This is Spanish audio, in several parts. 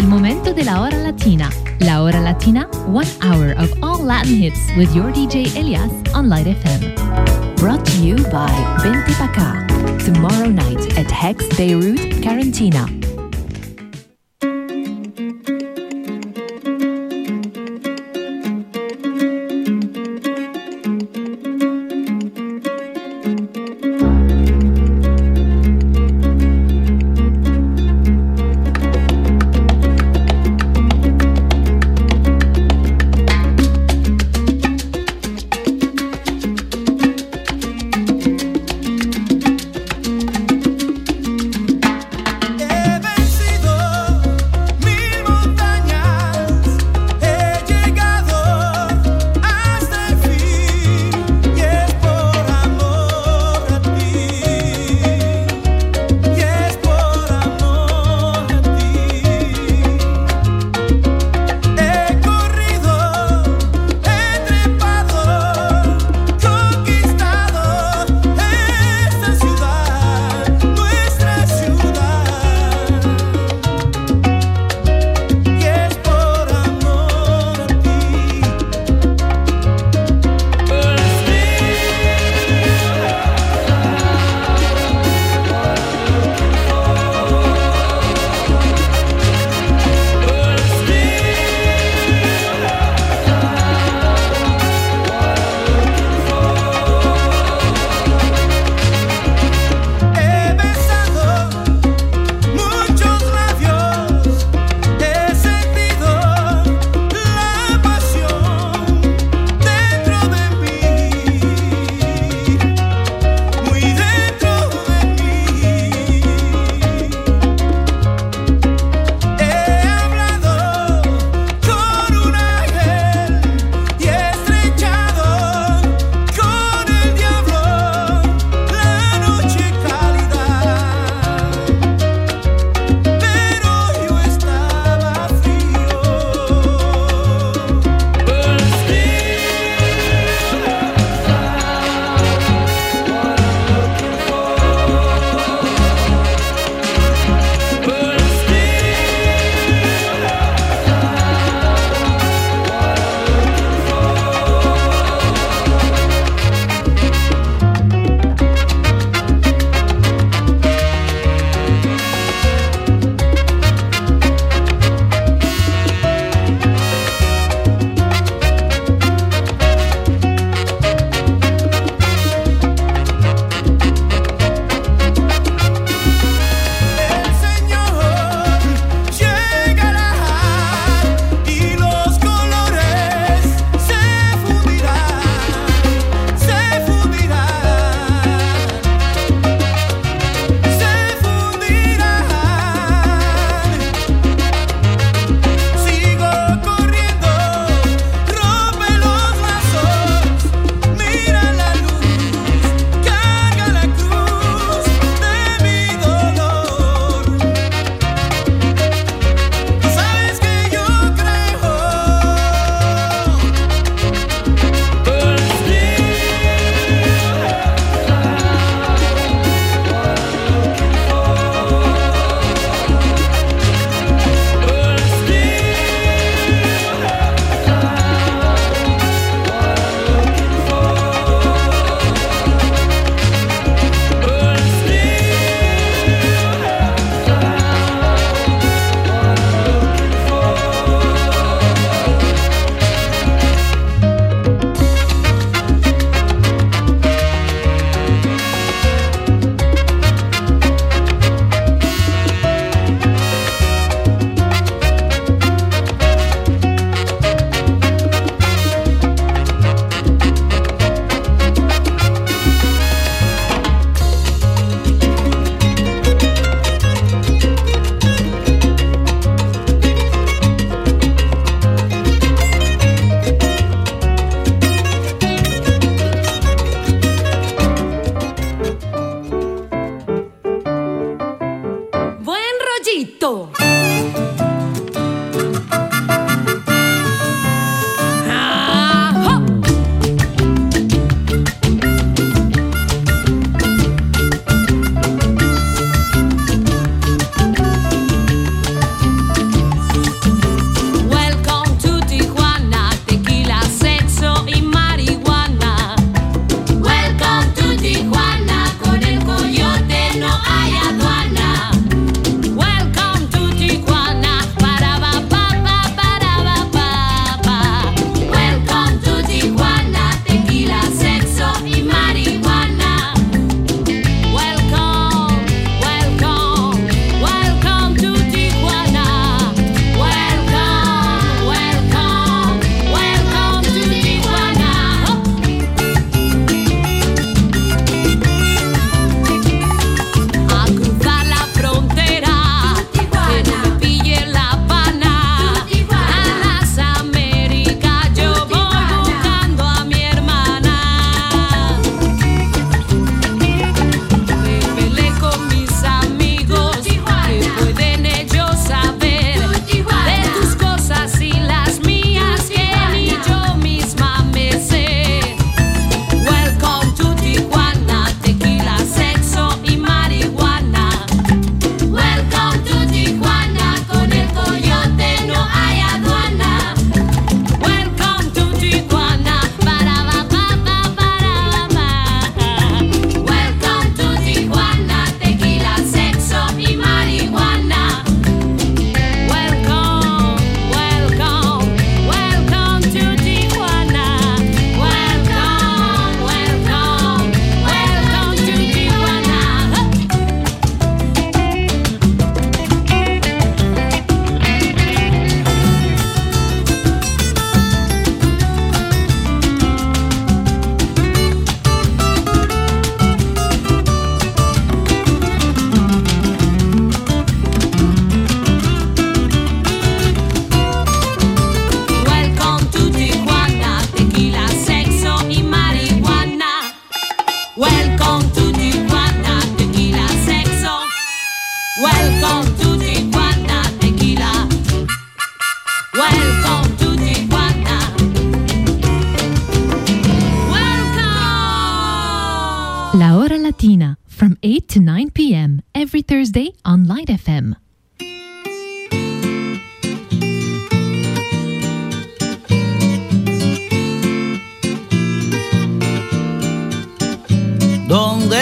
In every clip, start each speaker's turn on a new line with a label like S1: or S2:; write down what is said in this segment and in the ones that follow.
S1: El momento de la hora latina. La hora latina, one hour of all Latin hits with your DJ Elias on Light FM.
S2: Brought to you by Binti Baka. Tomorrow night at Hex Beirut, Carantina.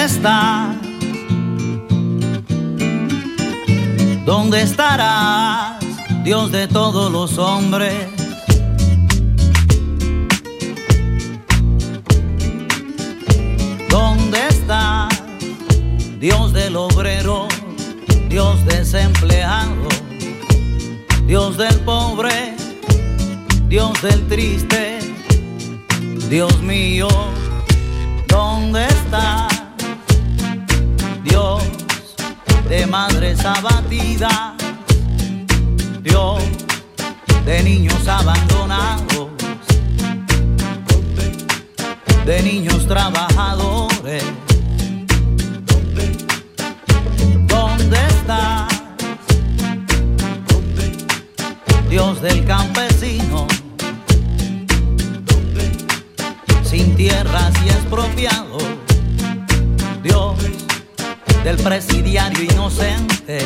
S3: está?
S4: ¿Dónde estarás, Dios de todos los hombres? ¿Dónde estás, Dios del obrero, Dios desempleado, Dios del pobre, Dios del triste, Dios mío, ¿dónde estás? madres abatidas, Dios de niños abandonados, de niños trabajadores. ¿Dónde estás? Dios del campesino, sin tierras y expropiados? del presidiario inocente.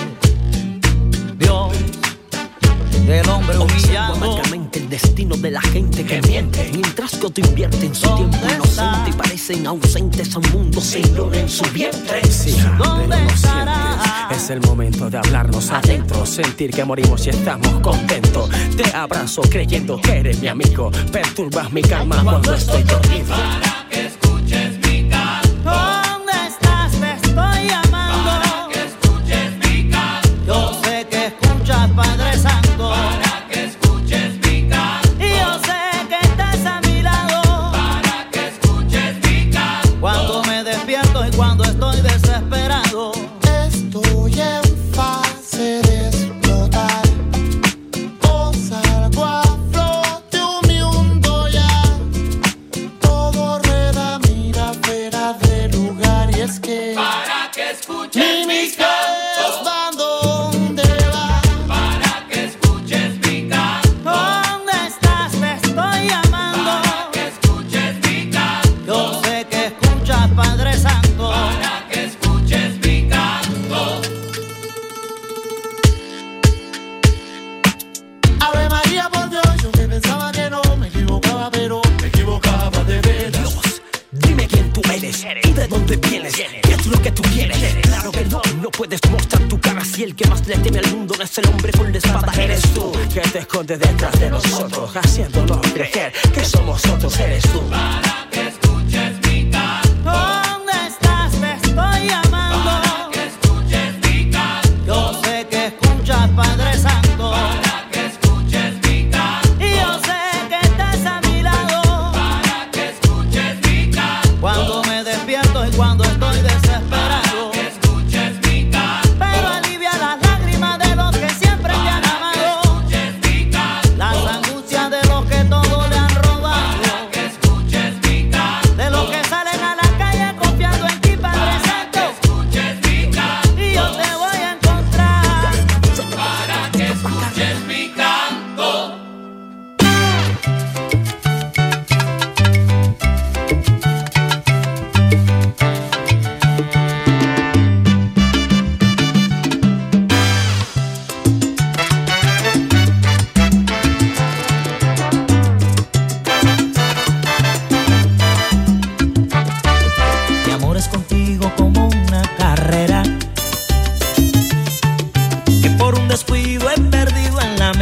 S4: Dios del hombre humillado.
S5: El destino de la gente que, miente. Mientras que otro invierte en su tiempo inocente y parecen ausentes a un mundo sin en su vientre.
S6: Sí,
S4: ¿Dónde estará?
S6: Es el momento de hablarnos adentro, sentir que morimos y estamos contentos. Te abrazo creyendo que eres mi amigo, perturbas mi calma cuando estoy dormido.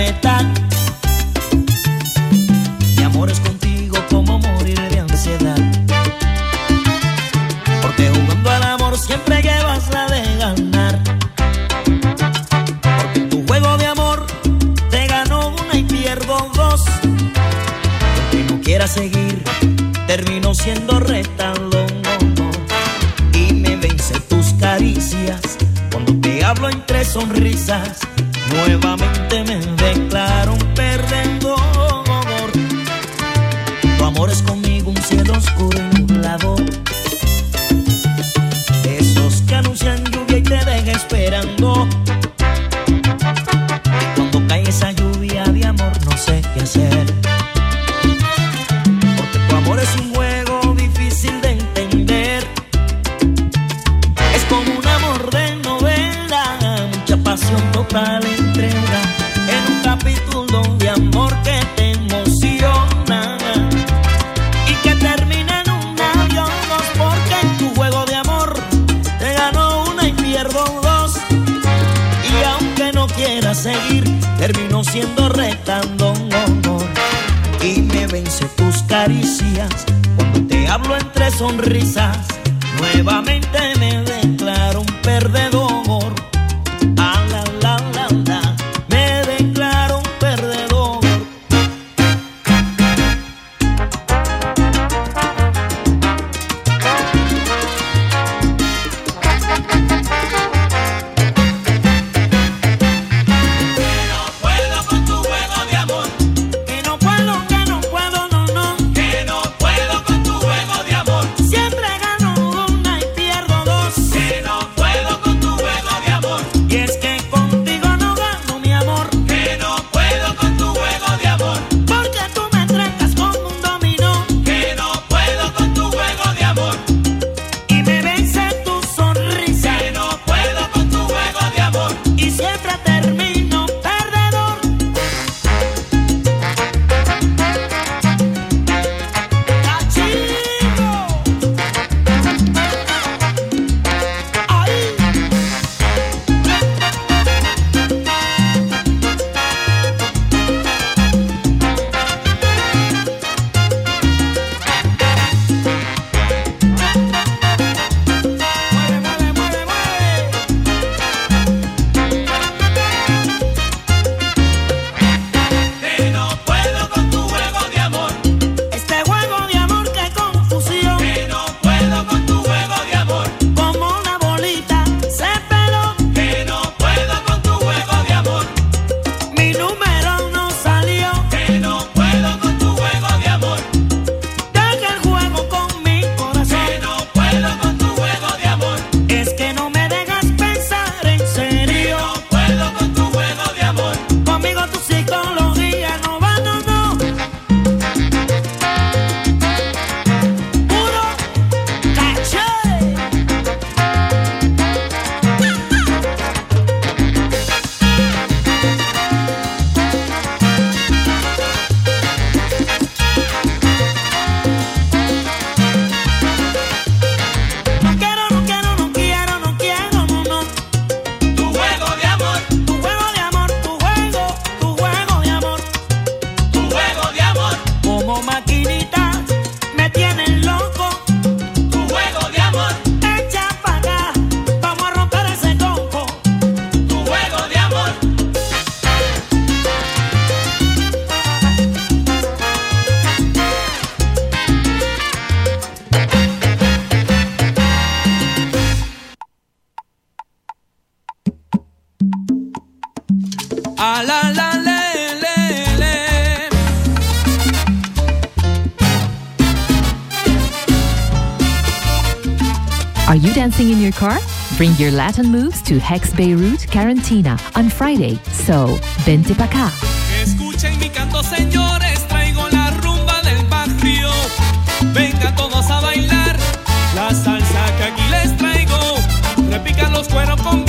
S6: planeta.
S2: Bring your Latin moves to Hex Beirut Quarantina on Friday. So, vente pa' acá.
S7: Escuchen mi canto, señores. Traigo la rumba del barrio. Venga todos a bailar. La salsa que aquí les traigo. Repican los cueros con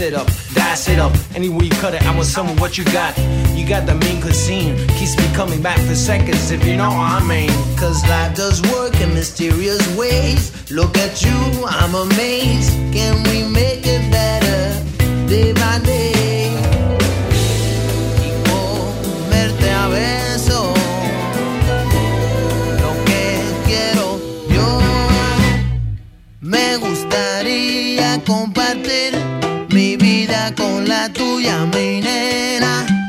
S8: up, it up, dice it up. Anywhere you cut it, I want some of what you got. You got the mean cuisine, keeps me coming back for seconds if you know what I mean.
S9: Cause life does work in mysterious ways. Look at you, I'm amazed. Can we make it better day by day? Y a. Me gustaría compartir con la tuya, mi nena.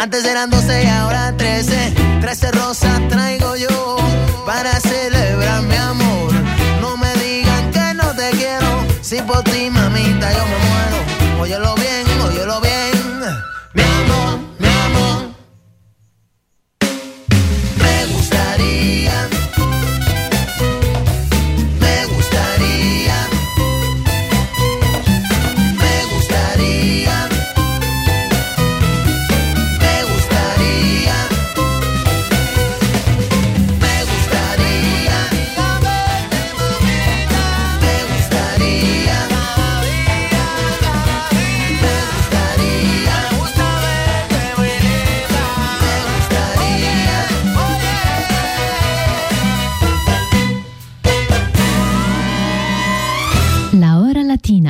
S9: Antes eran 12 y ahora 13. 13 rosas traigo yo para celebrar mi amor. No me digan que no te quiero. Si por ti, mamita, yo me muero. Óyelo bien, óyelo bien.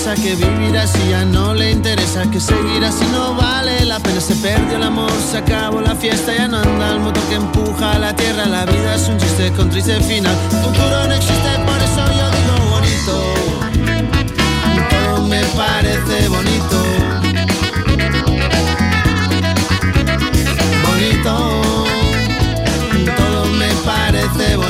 S10: Que vivir así ya no le interesa, que seguir así no vale la pena, se perdió el amor, se acabó la fiesta, ya no anda el motor que empuja a la tierra, la vida es un chiste con triste final, futuro no existe, por eso yo digo bonito, todo me parece bonito, bonito, todo me parece bonito.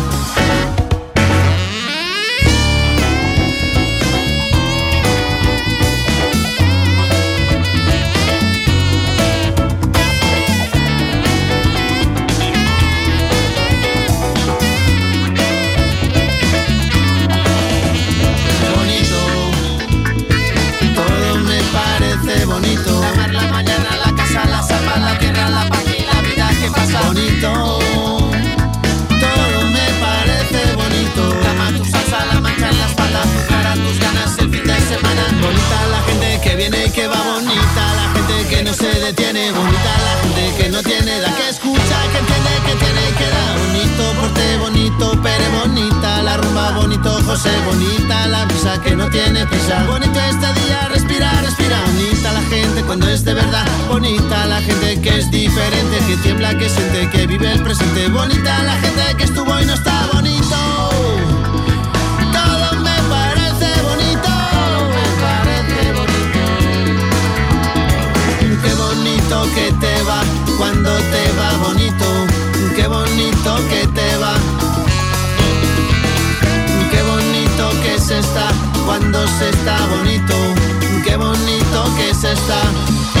S10: Que no tiene prisa. Bonito este día, respira, respira. Bonita la gente cuando es de verdad. Bonita la gente que es diferente, que tiembla, que siente, que vive el presente. Bonita la gente que estuvo y no está bonito. Todo me parece bonito, me parece bonito. Qué bonito que te va cuando te va bonito. Qué bonito que te va. Cuando se está bonito. Qué bonito que se está.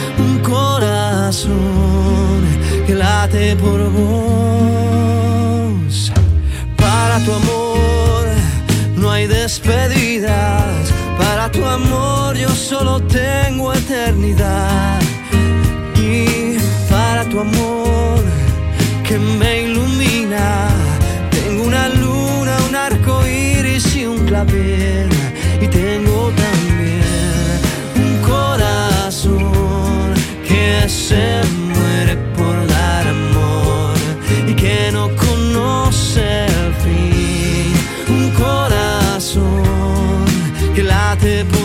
S11: Que late por vos. Para tu amor no hay despedidas. Para tu amor yo solo tengo eternidad. Y para tu amor que me ilumina, tengo una luna, un arco iris y un clavel. Se muere por dar amor y que no conoce el fin. Un corazón que late por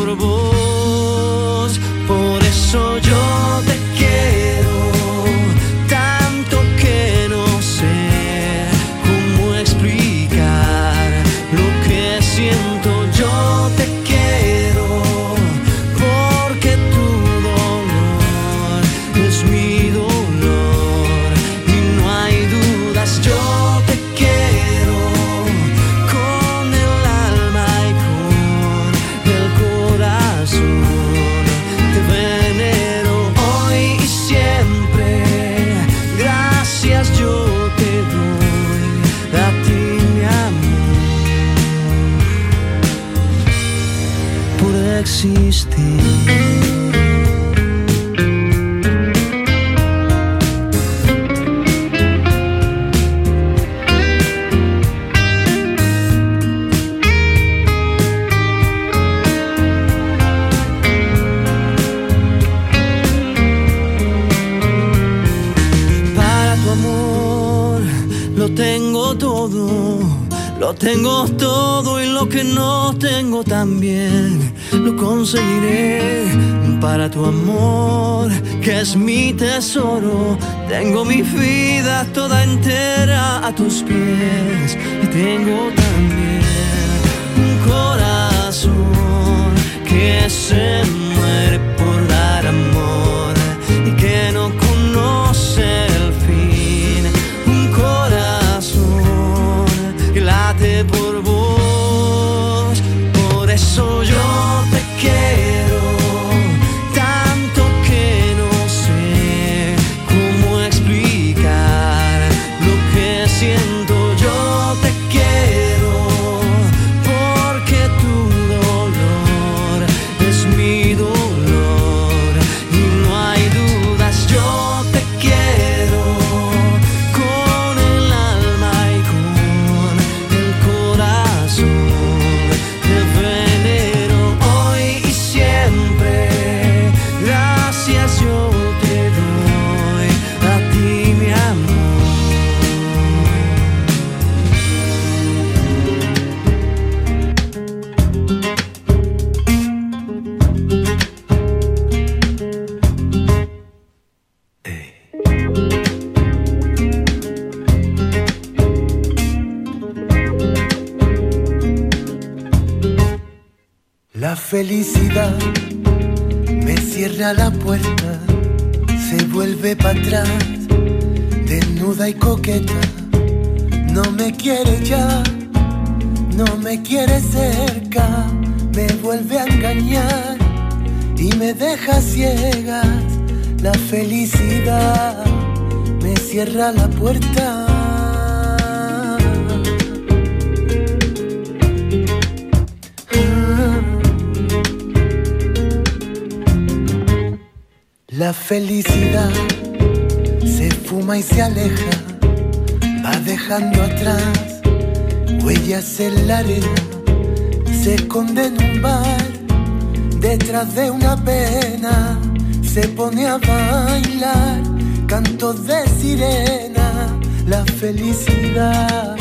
S12: pone a bailar, cantos de sirena, la felicidad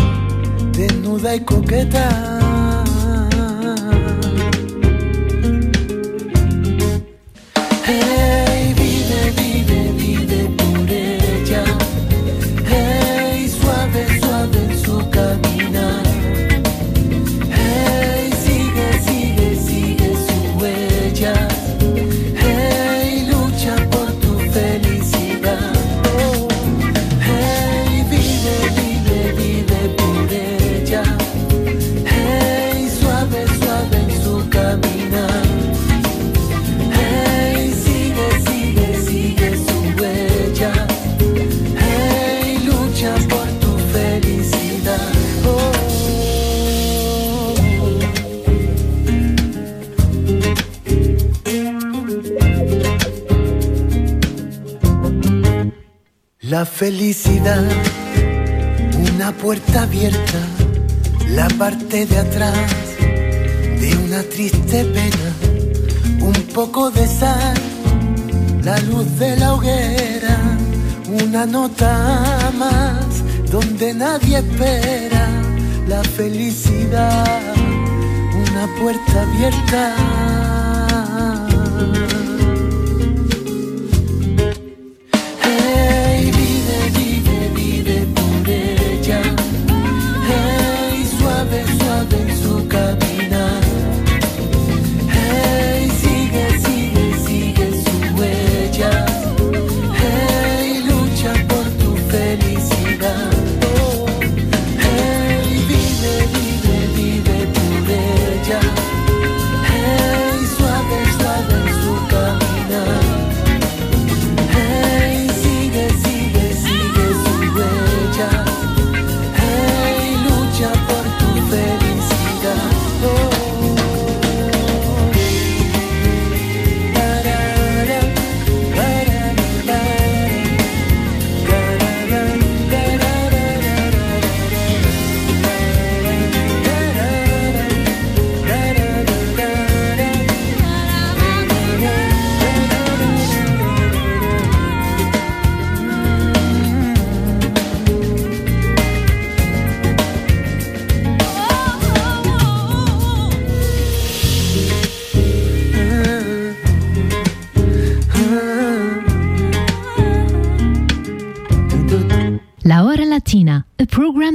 S12: desnuda y coqueta. Felicidad, una puerta abierta, la parte de atrás de una triste pena. Un poco de sal, la luz de la hoguera, una nota más donde nadie espera la felicidad, una puerta abierta.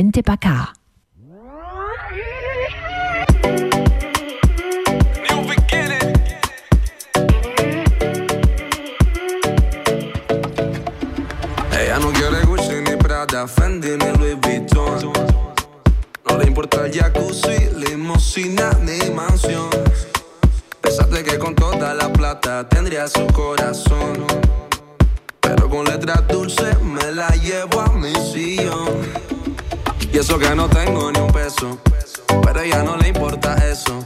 S13: For Bente Paca.
S14: Ella no quiere Gucci ni Prada, Fendi ni Louis Vuitton. No le importa el jacuzzi, limosina ni mansión. Pensaste que con toda la plata tendría su corazón. Pero con letras dulces me la llevo a mi sillón. Eso que no tengo ni un peso, pero ella no le importa eso.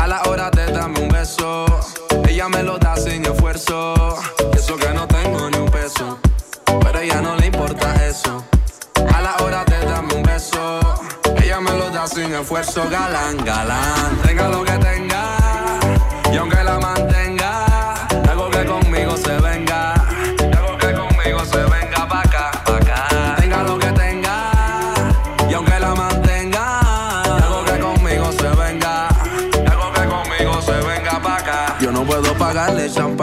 S14: A la hora de darme un beso, ella me lo da sin esfuerzo. Eso que no tengo ni un peso, pero ella no le importa eso. A la hora de darme un beso, ella me lo da sin esfuerzo. Galán, galán, tenga lo que tenga, y aunque la mantenga,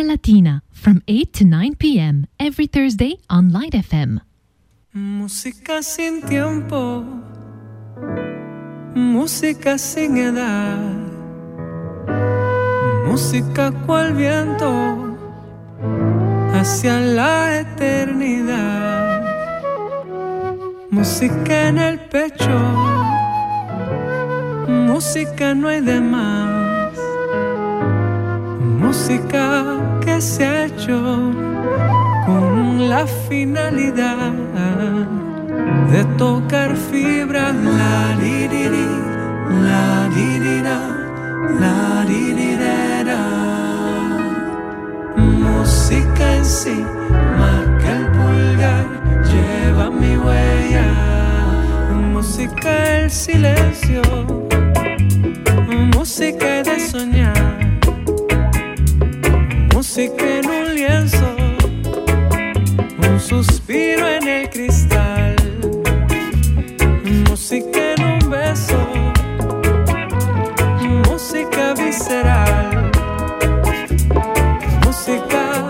S1: Latina from 8 to 9 p.m. every Thursday on Light FM.
S15: Música sin tiempo, música sin edad, música cual viento hacia la eternidad, música en el pecho, música no hay de más, música que se ha hecho con la finalidad de tocar fibras. La di di di, la di di da, la di di da. Música en sí más que el pulgar, lleva mi huella. Música el silencio, música de soñar música en un lienzo, un suspiro en el cristal, música en un beso, música visceral, música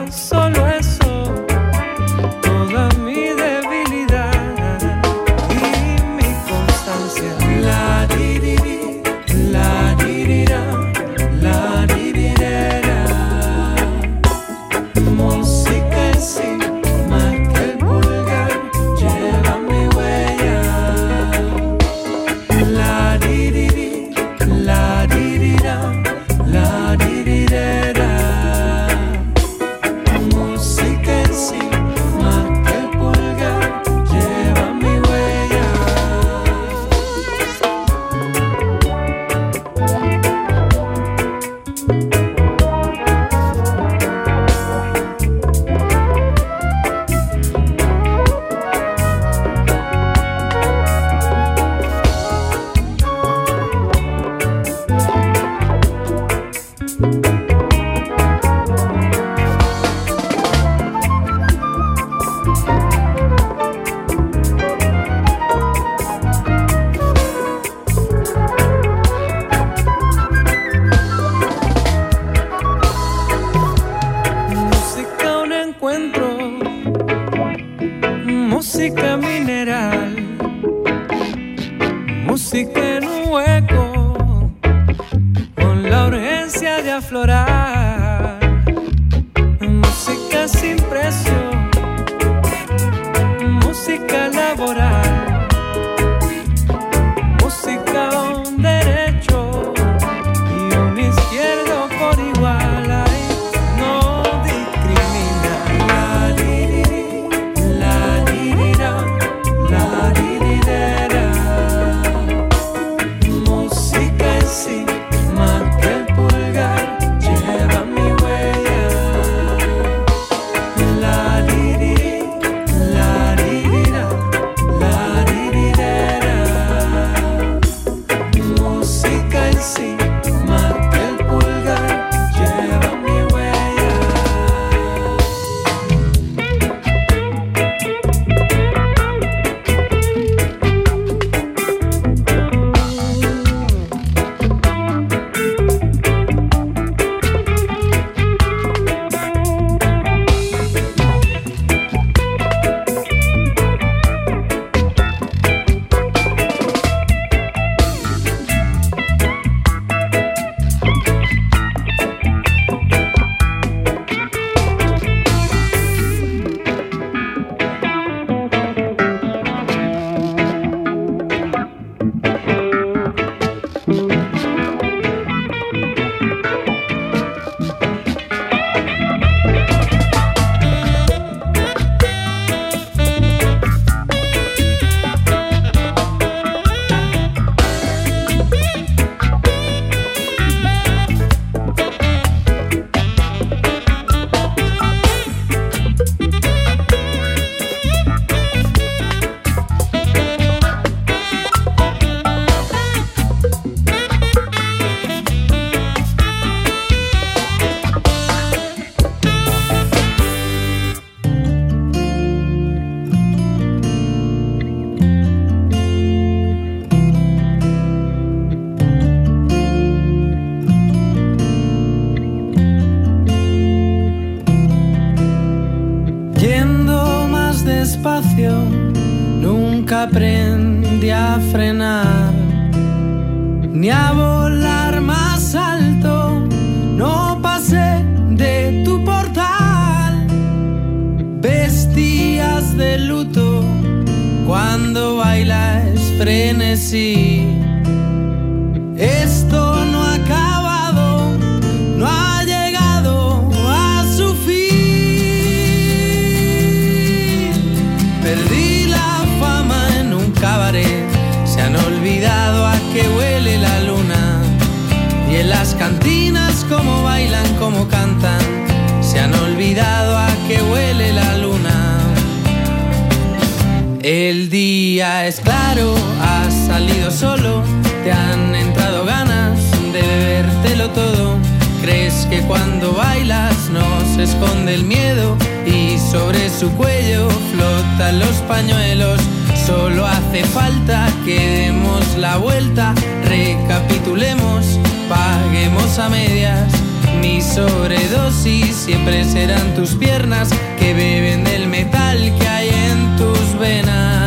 S10: es claro, has salido solo, te han entrado ganas de bebértelo todo. Crees que cuando bailas no se esconde el miedo y sobre su cuello flotan los pañuelos. Solo hace falta que demos la vuelta, recapitulemos, paguemos a medias. Mi sobredosis siempre serán tus piernas que beben del metal que hay en tus venas.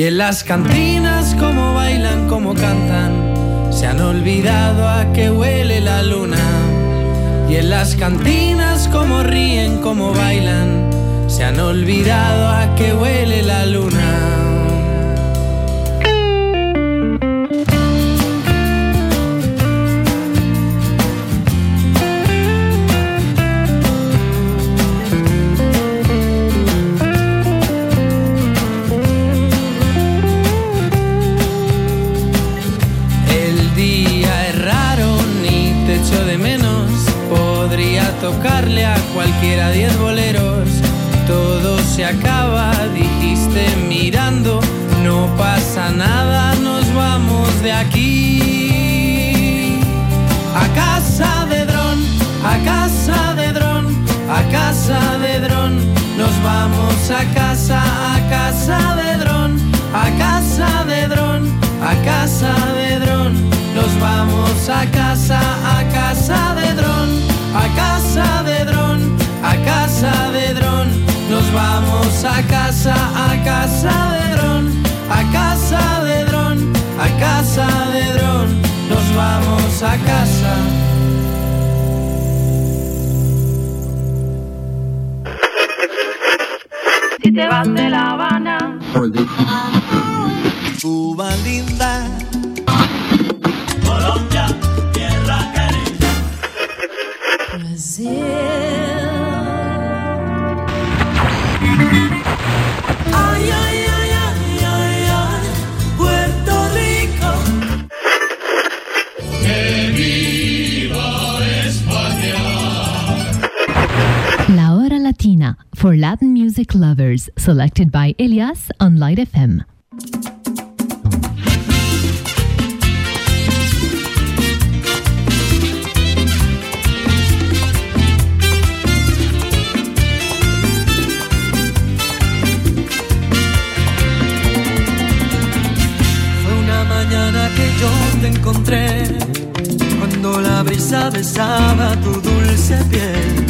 S10: Y en las cantinas como bailan, como cantan, se han olvidado a que huele la luna. Y en las cantinas como ríen, como bailan, se han olvidado a que huele la luna. A casa, a casa de dron, a casa de dron, a casa de dron. Nos vamos a casa.
S16: Si te vas de La
S1: Latin music lovers, selected by Elias on Light FM.
S11: Fue una mañana que yo te encontré cuando la brisa besaba tu dulce piel,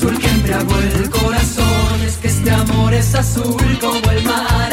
S11: azul que embriagó el corazón, es que este amor es azul como el mar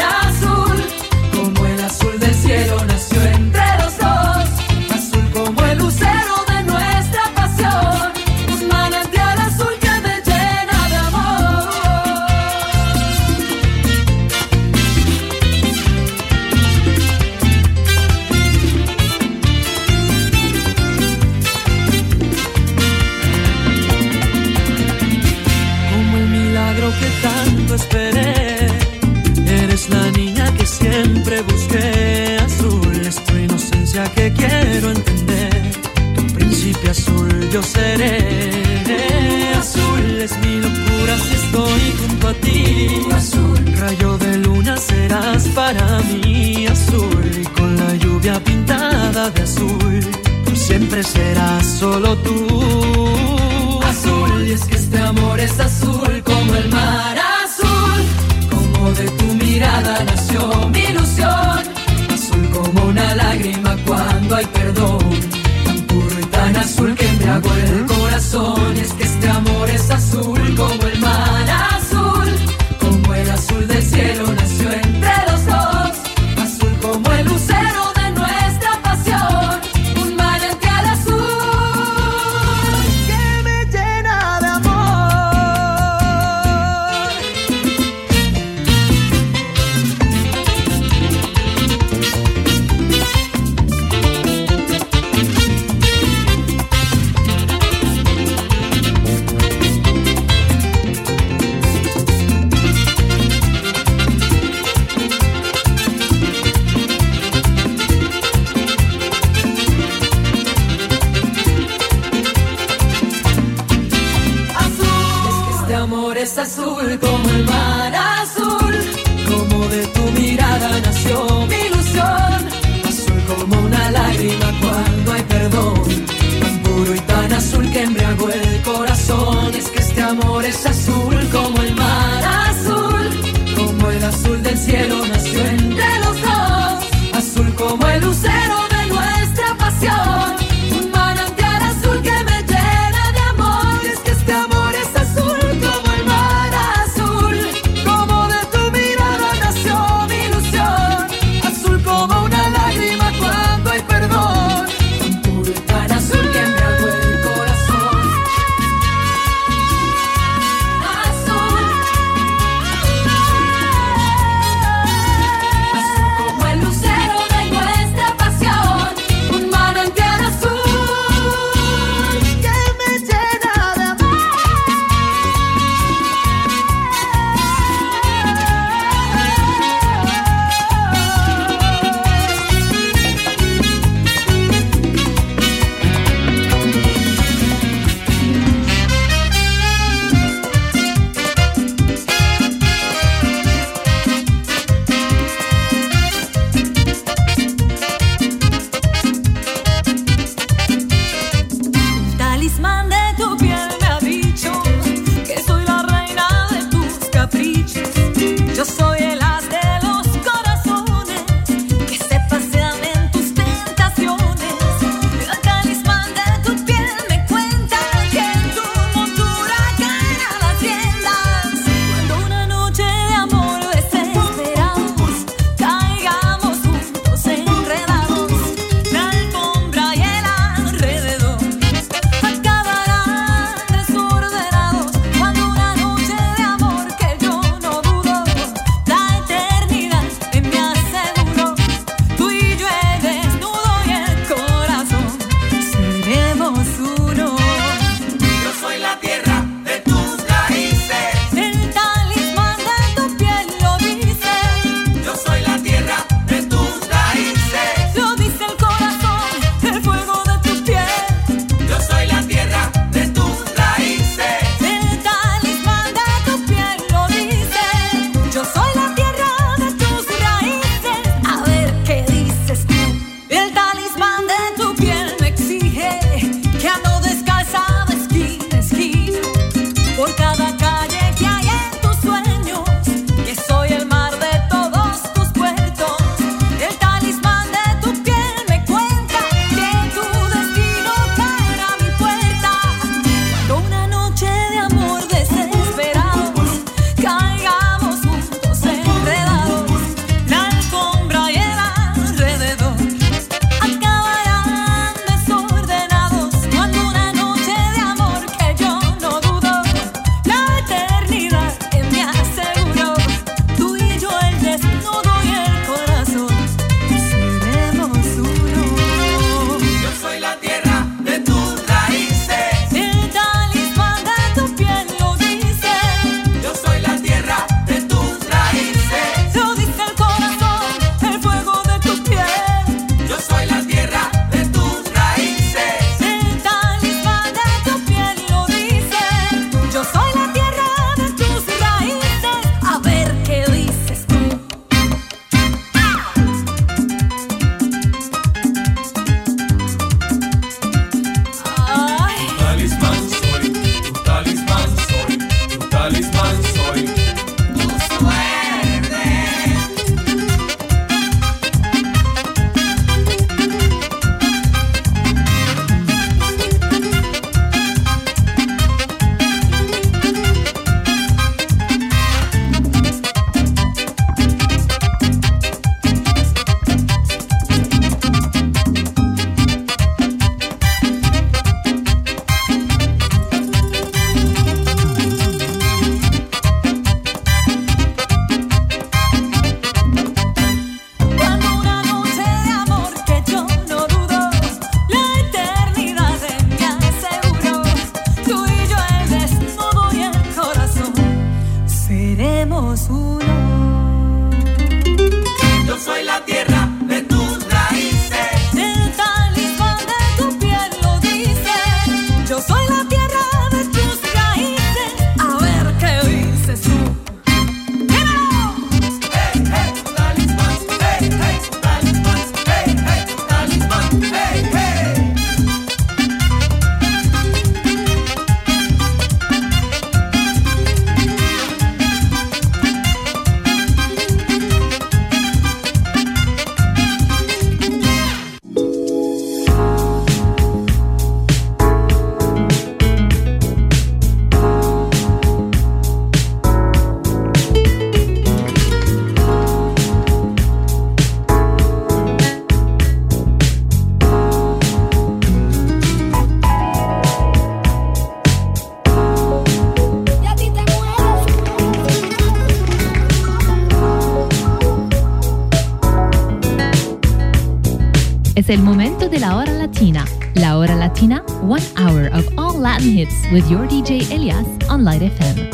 S1: Es el momento de la hora latina. La hora latina, one hour of all Latin hits with your DJ Elias on Light FM.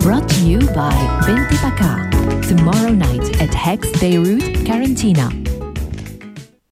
S2: Brought to you by Bente Paca. Tomorrow night at Hex Beirut, Carantina.